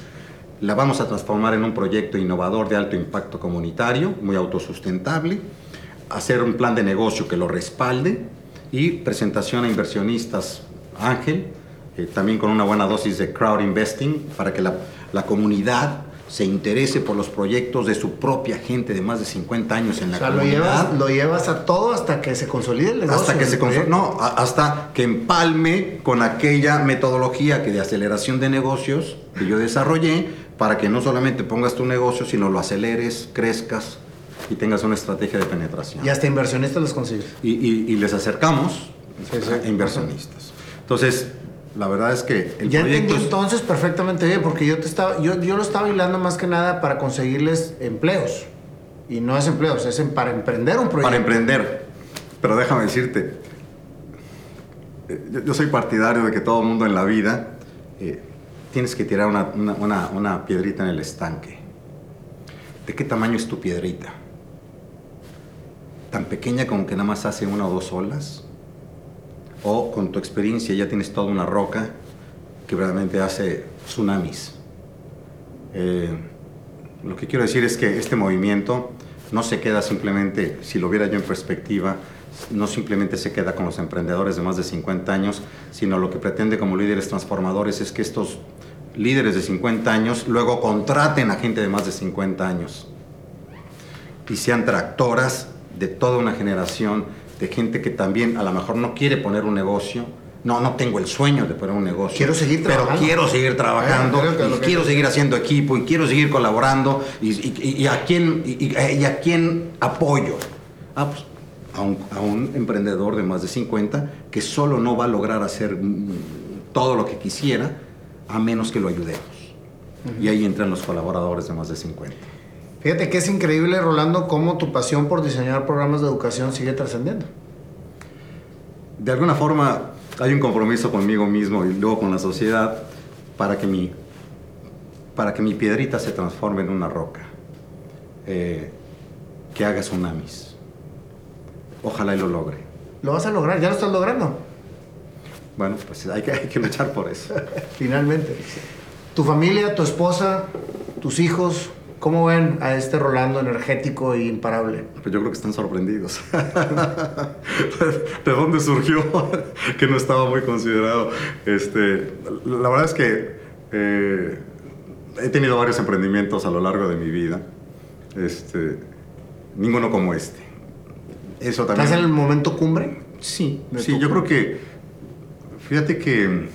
la vamos a transformar en un proyecto innovador de alto impacto comunitario, muy autosustentable, hacer un plan de negocio que lo respalde y presentación a inversionistas Ángel, eh, también con una buena dosis de crowd investing para que la, la comunidad se interese por los proyectos de su propia gente de más de 50 años en la comunidad. Lo llevas, a todo hasta que se consolide el negocio. Hasta que se consolide, no, hasta que empalme con aquella metodología que de aceleración de negocios que yo desarrollé para que no solamente pongas tu negocio, sino lo aceleres, crezcas y tengas una estrategia de penetración. Y hasta inversionistas los consigues. Y, les acercamos a inversionistas. Entonces, la verdad es que el ya entendí entonces perfectamente bien, porque yo te estaba, yo, yo lo estaba hilando más que nada para conseguirles empleos. Y no es empleos, es para emprender un proyecto. Para emprender. Pero déjame decirte, eh, yo, soy partidario de que todo el mundo en la vida eh, tienes que tirar una, una, una piedrita en el estanque. ¿De qué tamaño es tu piedrita? ¿Tan pequeña como que nada más hace una o dos olas? o con tu experiencia ya tienes toda una roca que realmente hace tsunamis. Eh, lo que quiero decir es que este movimiento no se queda simplemente, si lo viera yo en perspectiva, no simplemente se queda con los emprendedores de más de 50 años, sino lo que pretende como líderes transformadores es que estos líderes de 50 años luego contraten a gente de más de 50 años y sean tractoras de toda una generación de gente que también a lo mejor no quiere poner un negocio. No, no tengo el sueño de poner un negocio. Quiero seguir trabajando. Pero quiero seguir trabajando, y quiero seguir haciendo equipo, y quiero seguir colaborando, y, a, quién, y, a quién apoyo. Ah, pues, a un, a un, emprendedor de más de 50 que solo no va a lograr hacer todo lo que quisiera a menos que lo ayudemos. Y ahí entran los colaboradores de más de 50. Fíjate que es increíble, Rolando, cómo tu pasión por diseñar programas de educación sigue trascendiendo. De alguna forma hay un compromiso conmigo mismo y luego con la sociedad para que mi, para que mi piedrita se transforme en una roca, eh, que haga tsunamis. Ojalá y lo logre. Lo vas a lograr, ya lo estás logrando. Bueno, pues hay que, hay que luchar por eso. Finalmente. Tu familia, tu esposa, tus hijos, ¿Cómo ven a este Rolando energético e imparable? Pues yo creo que están sorprendidos. ¿De dónde surgió? que no estaba muy considerado. Este, la verdad es que eh, he tenido varios emprendimientos a lo largo de mi vida. Este, ninguno como este. Eso también. ¿Estás en el momento cumbre? Sí, sí, yo creo que. Fíjate que.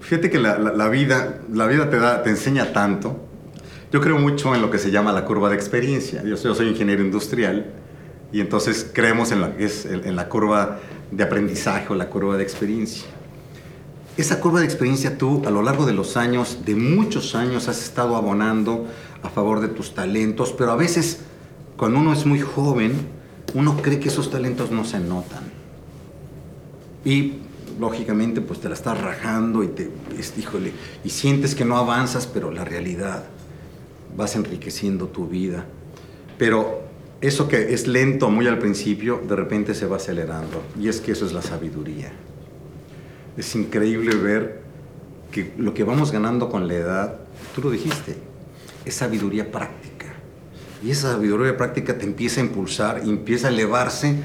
Fíjate que la, la, vida, la vida te, da, te enseña tanto. Yo creo mucho en lo que se llama la curva de experiencia. Yo, soy ingeniero industrial y entonces creemos en la, es, en curva de aprendizaje o la curva de experiencia. Esa curva de experiencia tú a lo largo de los años, de muchos años, has estado abonando a favor de tus talentos, pero a veces cuando uno es muy joven, uno cree que esos talentos no se notan. Y lógicamente pues te la estás rajando y te, híjole, y sientes que no avanzas, pero la realidad, vas enriqueciendo tu vida. Pero eso que es lento muy al principio, de repente se va acelerando. Y es que eso es la sabiduría. Es increíble ver que lo que vamos ganando con la edad, tú lo dijiste, es sabiduría práctica. Y esa sabiduría práctica te empieza a impulsar, empieza a elevarse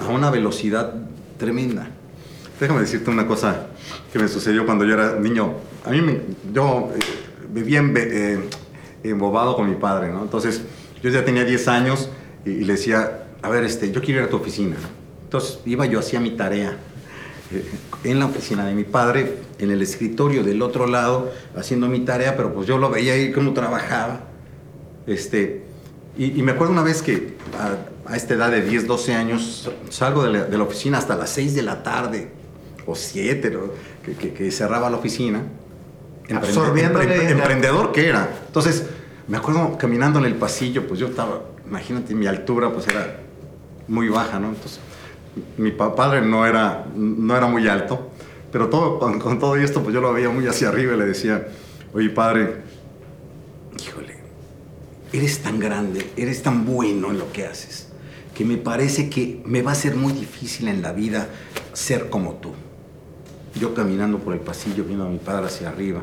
a una velocidad tremenda. Déjame decirte una cosa que me sucedió cuando yo era niño. A mí, me, yo eh, vivía eh, embobado con mi padre, ¿no? Entonces, yo ya tenía 10 años y, le decía, a ver, este, yo quiero ir a tu oficina. Entonces, iba yo, hacía mi tarea eh, en la oficina de mi padre, en el escritorio del otro lado, haciendo mi tarea, pero pues yo lo veía ahí cómo trabajaba. Este, y, me acuerdo una vez que a, esta edad de 10, 12 años, salgo de la, oficina hasta las 6 de la tarde, o 7, que, cerraba la oficina. Absorbiendo emprendedor que era. Entonces, me acuerdo caminando en el pasillo, pues yo estaba, imagínate, mi altura pues era muy baja, ¿no? Entonces, mi padre no era, no era muy alto, pero todo, con, todo esto, pues yo lo veía muy hacia arriba y le decía, oye padre, híjole, eres tan grande, eres tan bueno en lo que haces, que me parece que me va a ser muy difícil en la vida ser como tú. Yo caminando por el pasillo, viendo a mi padre hacia arriba,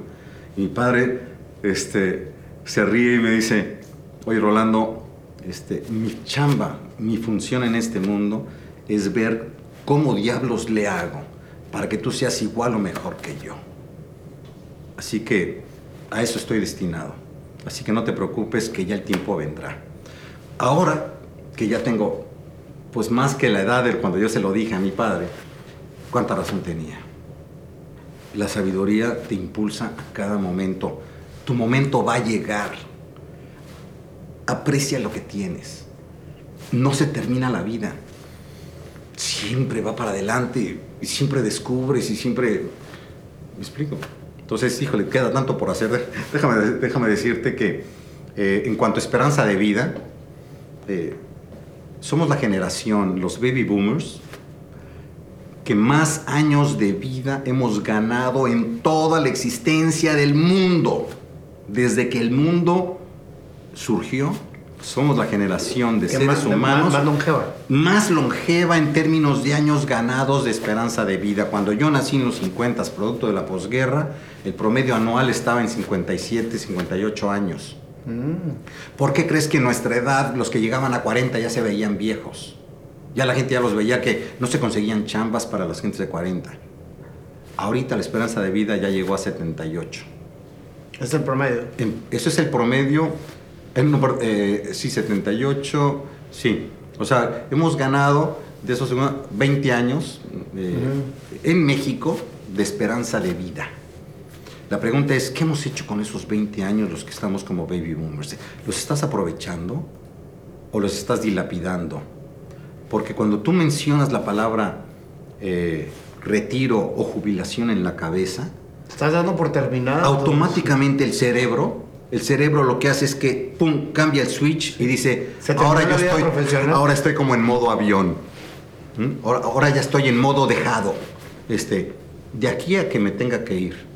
mi padre este, se ríe y me dice, oye Rolando, este, mi chamba, mi función en este mundo es ver cómo diablos le hago para que tú seas igual o mejor que yo. Así que a eso estoy destinado. Así que no te preocupes que ya el tiempo vendrá. Ahora que ya tengo pues más que la edad de cuando yo se lo dije a mi padre, cuánta razón tenía. La sabiduría te impulsa a cada momento. Tu momento va a llegar. Aprecia lo que tienes. No se termina la vida siempre va para adelante y siempre descubres y siempre... ¿Me explico? Entonces, híjole, queda tanto por hacer. Déjame, déjame decirte que eh, en cuanto a esperanza de vida, eh, somos la generación, los baby boomers, que más años de vida hemos ganado en toda la existencia del mundo. Desde que el mundo surgió, somos la generación de seres humanos más, longeva. Más longeva en términos de años ganados de esperanza de vida. Cuando yo nací en los 50, producto de la posguerra, el promedio anual estaba en 57, 58 años. Mm. ¿Por qué crees que en nuestra edad los que llegaban a 40 ya se veían viejos? Ya la gente ya los veía que no se conseguían chambas para las gentes de 40. Ahorita la esperanza de vida ya llegó a 78. Es el promedio. Eso es el promedio eh, sí, 78, sí. O sea, hemos ganado de esos 20 años eh, en México de esperanza de vida. La pregunta es, ¿qué hemos hecho con esos 20 años los que estamos como baby boomers? ¿Los estás aprovechando o los estás dilapidando? Porque cuando tú mencionas la palabra eh, retiro o jubilación en la cabeza, estás dando por terminado. Automáticamente el cerebro el cerebro lo que hace es que, pum, cambia el switch y dice, ahora yo estoy, ahora estoy como en modo avión. ¿Mm? Ahora, ya estoy en modo dejado. Este, de aquí a que me tenga que ir.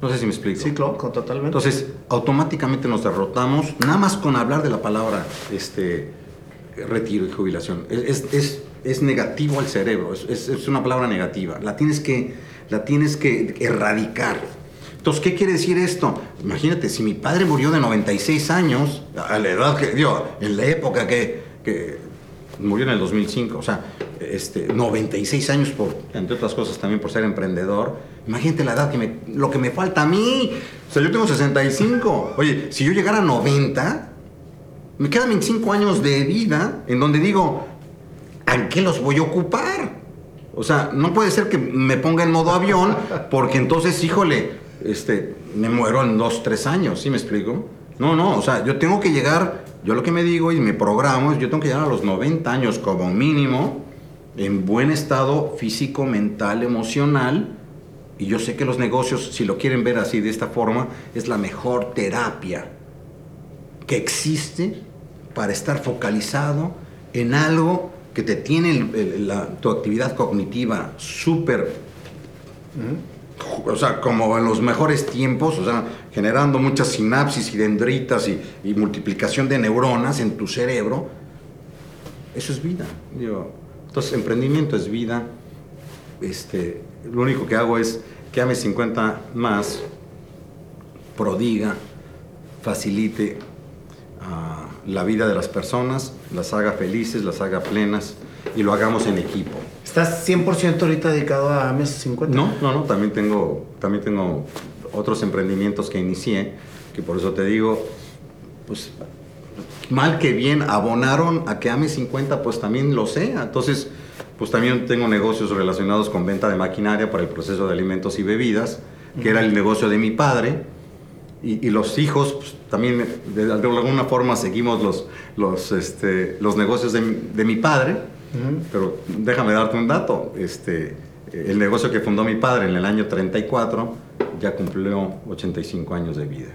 No sé si me explico. Sí, claro, totalmente. Entonces, automáticamente nos derrotamos, nada más con hablar de la palabra este, retiro y jubilación. Es, es, es negativo al cerebro, es, es, una palabra negativa. La tienes que, la tienes que erradicar. Entonces, ¿qué quiere decir esto? Imagínate, si mi padre murió de 96 años, a la edad que dio, en la época que, murió en el 2005, o sea, este, 96 años, por, entre otras cosas también por ser emprendedor. Imagínate la edad, que me, lo que me falta a mí. O sea, yo tengo 65. Oye, si yo llegara a 90, me quedan 25 años de vida en donde digo, ¿a qué los voy a ocupar? O sea, no puede ser que me ponga en modo avión porque entonces, híjole, este, me muero en dos, tres años, ¿sí me explico? No, no, o sea, yo tengo que llegar, yo lo que me digo y me programo es, yo tengo que llegar a los 90 años como mínimo en buen estado físico, mental, emocional. Y yo sé que los negocios, si lo quieren ver así de esta forma, es la mejor terapia que existe para estar focalizado en algo que te tiene tu actividad cognitiva súper, o sea, como en los mejores tiempos, o sea, generando muchas sinapsis y dendritas y, y multiplicación de neuronas en tu cerebro, eso es vida. entonces, emprendimiento es vida. Este, lo único que hago es que AME 50 más prodiga, facilite uh, la vida de las personas, las haga felices, las haga plenas y lo hagamos en equipo. ¿Estás 100% ahorita dedicado a AMES 50? No, no, no, también tengo, también tengo otros emprendimientos que inicié, que por eso te digo, pues mal que bien abonaron a que AMES 50, pues también lo sea. Entonces, pues también tengo negocios relacionados con venta de maquinaria para el proceso de alimentos y bebidas, que era el negocio de mi padre y, los hijos pues, también de, alguna forma seguimos los, los, este, los negocios de, de mi padre, pero déjame darte un dato, este, el negocio que fundó mi padre en el año 34 ya cumplió 85 años de vida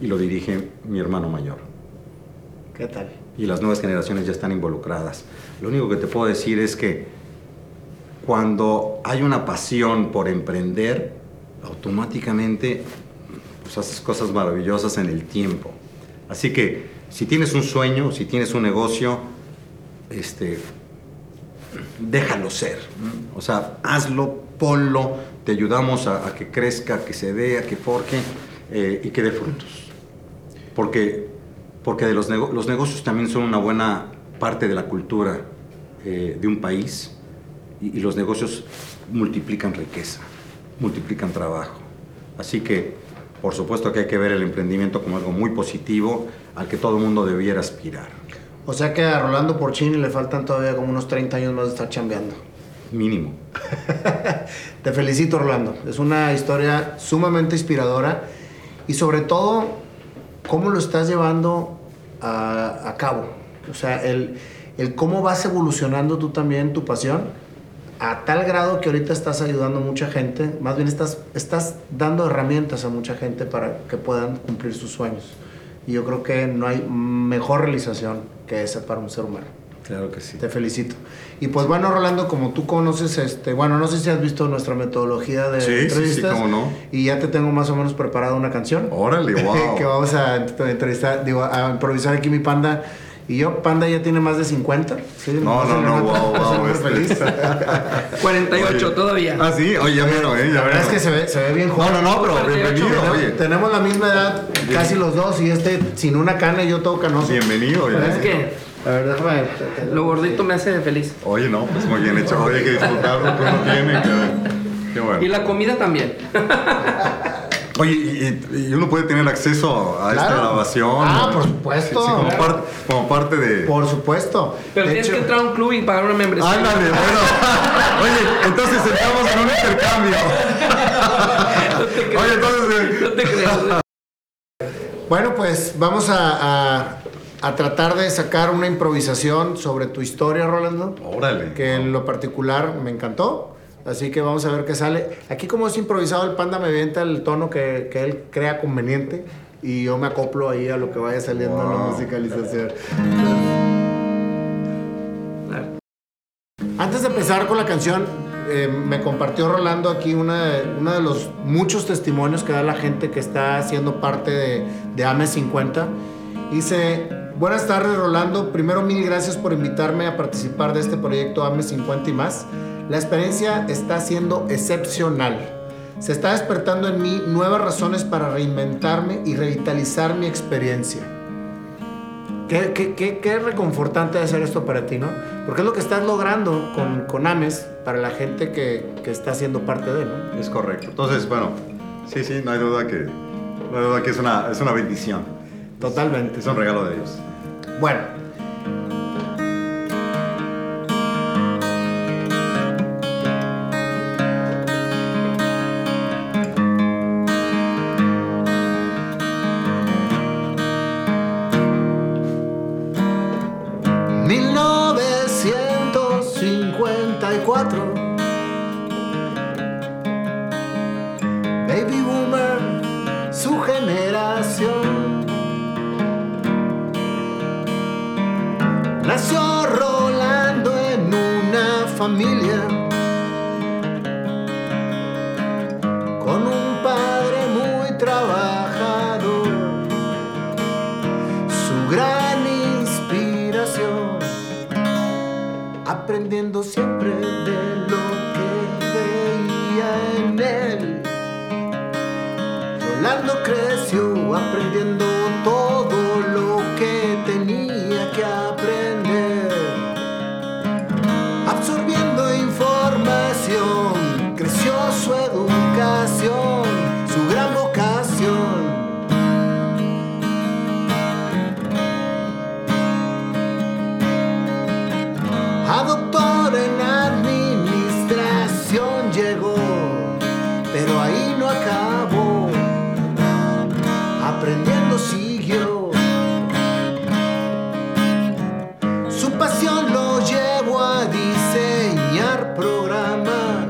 y lo dirige mi hermano mayor. ¿Qué tal? Y las nuevas generaciones ya están involucradas. Lo único que te puedo decir es que cuando hay una pasión por emprender, automáticamente pues, haces cosas maravillosas en el tiempo. Así que si tienes un sueño, si tienes un negocio, este, déjalo ser. O sea, hazlo, ponlo, te ayudamos a, que crezca, que se dé, a que forje eh, y que dé frutos. Porque, porque de los, los, negocios también son una buena parte de la cultura eh, de un país y, y los negocios multiplican riqueza, multiplican trabajo. Así que por supuesto que hay que ver el emprendimiento como algo muy positivo al que todo el mundo debiera aspirar. O sea que a Rolando Porcini le faltan todavía como unos 30 años más de estar chambeando. Mínimo. Te felicito, Rolando. Es una historia sumamente inspiradora y sobre todo, cómo lo estás llevando a, cabo. O sea, el, el cómo vas evolucionando tú también tu pasión a tal grado que ahorita estás ayudando a mucha gente, más bien estás, estás dando herramientas a mucha gente para que puedan cumplir sus sueños. Y yo creo que no hay mejor realización que esa para un ser humano. Claro que sí. Te felicito. Y pues bueno, Rolando, como tú conoces, este, bueno, no sé si has visto nuestra metodología de sí, entrevistas. Sí, sí, cómo no. Y ya te tengo más o menos preparada una canción. Órale, wow. que vamos a entrevistar, digo, a improvisar aquí mi panda y yo, Panda ya tiene más de 50. no, no, no, wow, wow. Este. feliz. 48 todavía. Ah, sí, oye, ya vieron, ¿eh? la verdad es que se ve, se ve bien joven. No, no, no, pero bienvenido, oye. Tenemos la misma edad, casi los dos, y este sin una cana y yo todo canoso. Bienvenido, oye. es que. A ver, déjame. Lo gordito me hace feliz. Oye, no, pues muy bien hecho. Oye, hay que disfrutar lo que uno tiene. Qué bueno. Y la comida también. Oye, y, uno puede tener acceso a esta grabación. Ah, por supuesto. Sí, como, parte, de. Por supuesto. Pero tienes que entrar a un club y pagar una membresía. Ándale, bueno. Oye, entonces entramos en un intercambio. no te creo. Oye, entonces. No te creo. Bueno, pues vamos a, a, tratar de sacar una improvisación sobre tu historia, Rolando. Órale. Que en lo particular me encantó. Así que vamos a ver qué sale. Aquí como es improvisado, el panda me avienta el tono que, que él crea conveniente y yo me acoplo ahí a lo que vaya saliendo en la musicalización. Antes de empezar con la canción, eh, me compartió Rolando aquí una de, uno de los muchos testimonios que da la gente que está siendo parte de, de AME 50. Dice, buenas tardes Rolando, primero mil gracias por invitarme a participar de este proyecto AME 50 y más. La experiencia está siendo excepcional. Se está despertando en mí nuevas razones para reinventarme y revitalizar mi experiencia. Qué, qué, qué, qué reconfortante hacer esto para ti, ¿no? Porque es lo que estás logrando con, con AMES para la gente que, que está siendo parte de, ¿no? Es correcto. Entonces, bueno, sí, sí, no hay duda que, no hay duda que es, una, es una bendición. Totalmente. Es un regalo de Dios. Bueno, doctor en administración llegó, pero ahí no acabó. Aprendiendo siguió. Su pasión lo llevó a diseñar programas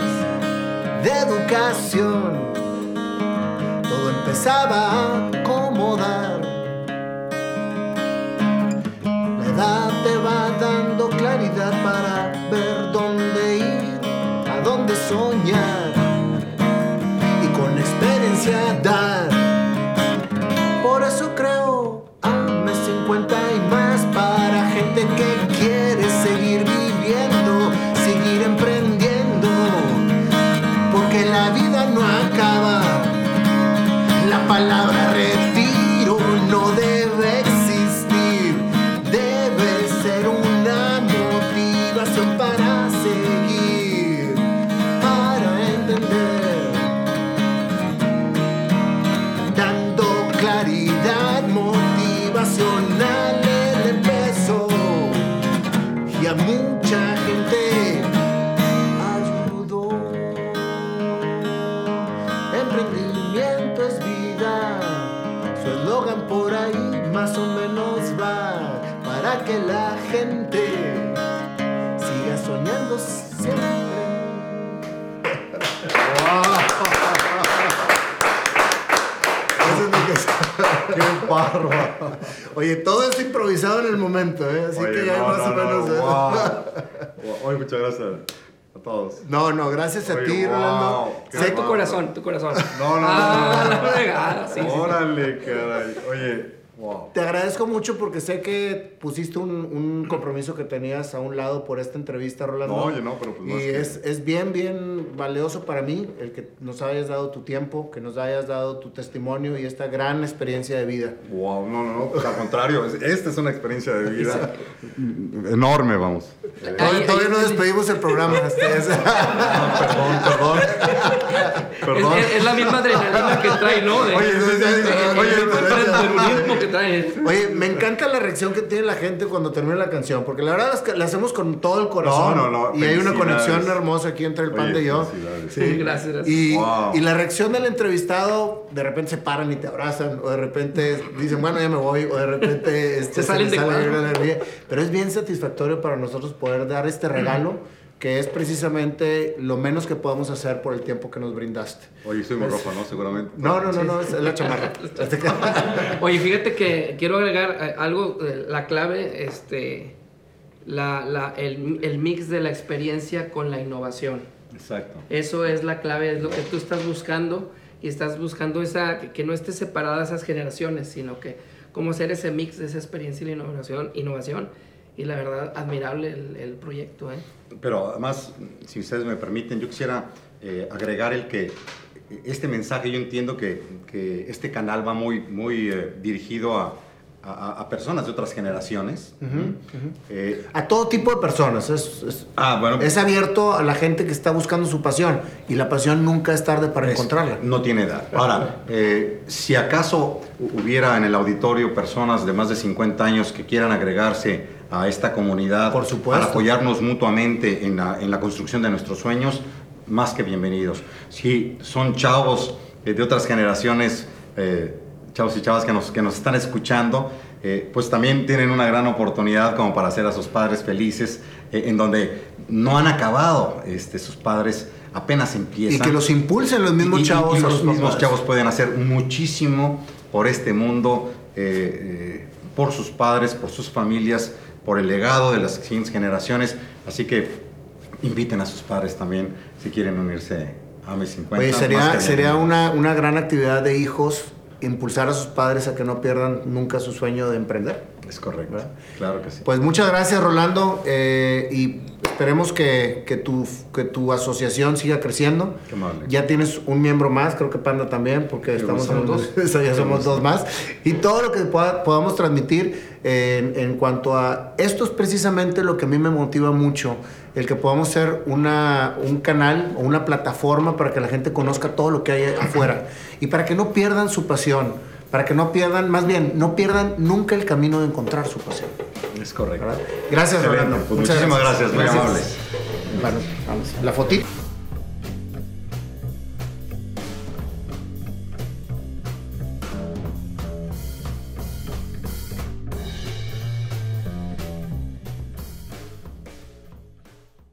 de educación. Todo empezaba Oye, todo es improvisado en el momento, ¿eh? así Oye, que ya no, más no, o no, menos. ¿eh? wow. Wow. Oye, muchas gracias a todos. No, no, gracias a Oye, ti, wow. Rolando. Sé tu corazón, tu corazón. No, no, no, Ah, no, no. la fregada, sí, sí, sí. Órale, caray. Oye, wow. Te agradezco mucho porque sé que pusiste un, un compromiso que tenías a un lado por esta entrevista, Rolando. No, oye, no, pero pues Y más que- es, es bien, bien valioso para mí el que nos hayas dado tu tiempo, que nos hayas dado tu testimonio y esta gran experiencia de vida. Wow, no, no, no, pues al contrario, es- esta es una experiencia de vida enorme, vamos. Eh, Todavía, todavía no despedimos el programa. este, perdón, perdón. Perdón. Es, es- es la misma adrenalina que trae, ¿no? De- Oye, sí, sí, el- oye, Oye, me encanta la reacción que tiene la gente cuando termina la canción, porque la verdad las que- la hacemos con todo el corazón. No, no, no, Y hay una conexión hermosa aquí entre el Oye, panda y yo. Sí. Gracias, gracias. Y, Wow. y la reacción del entrevistado, de repente se paran y te abrazan, o de repente dicen, bueno, ya me voy, o de repente este, Se salen les de sale. Pero es bien satisfactorio para nosotros poder dar este regalo, que es precisamente lo menos que podemos hacer por el tiempo que nos brindaste. Oye, estoy muy ropa, ¿no? Seguramente. No, no, no, no, es la chamarra. Oye, fíjate que quiero agregar eh, algo, eh, la clave, este, la, la- el, el mix de la experiencia con la innovación. Exacto. Eso es la clave, es lo que tú estás buscando y estás buscando esa, que, que no esté separada esas generaciones, sino que cómo hacer ese mix de esa experiencia y la innovación. innovación y la verdad, admirable el, el proyecto. ¿eh? Pero además, si ustedes me permiten, yo quisiera eh, agregar el que este mensaje, yo entiendo que, que este canal va muy, muy eh, dirigido a, a, personas de otras generaciones. Eh, a todo tipo de personas. Es, ah, bueno. es abierto a la gente que está buscando su pasión y la pasión nunca es tarde para encontrarla. No tiene edad. Ahora, eh, si acaso hubiera en el auditorio personas de más de 50 años que quieran agregarse a esta comunidad Por supuesto. para apoyarnos mutuamente en la, en la construcción de nuestros sueños, más que bienvenidos. Si son chavos eh, de otras generaciones, chavos y chavas que nos, que nos están escuchando, eh, pues también tienen una gran oportunidad como para hacer a sus padres felices, eh, en donde no han acabado este, sus padres apenas empiezan. Y que los impulsen los mismos chavos. Y, los mismos chavos pueden hacer muchísimo por este mundo, eh, por sus padres, por sus familias, por el legado de las siguientes generaciones. Así que inviten a sus padres también si quieren unirse a mis 50. Oye, sería, sería una, una gran actividad de hijos impulsar a sus padres a que no pierdan nunca su sueño de emprender. Es correcto. Claro que sí. Pues muchas gracias, Rolando. Eh, y esperemos que, que, tu, que tu asociación siga creciendo. Qué amable. Ya tienes un miembro más, creo que Panda también, porque estamos somos dos. ya somos dos más. Y todo lo que podamos transmitir en, en, cuanto a esto es precisamente lo que a mí me motiva mucho, el que podamos ser una, un canal o una plataforma para que la gente conozca todo lo que hay afuera y para que no pierdan su pasión para que no pierdan, más bien, no pierdan nunca el camino de encontrar su pasión. Es correcto. Gracias, Rolando. Pues muchísimas gracias, muy amables. Bueno, vamos. La fotito.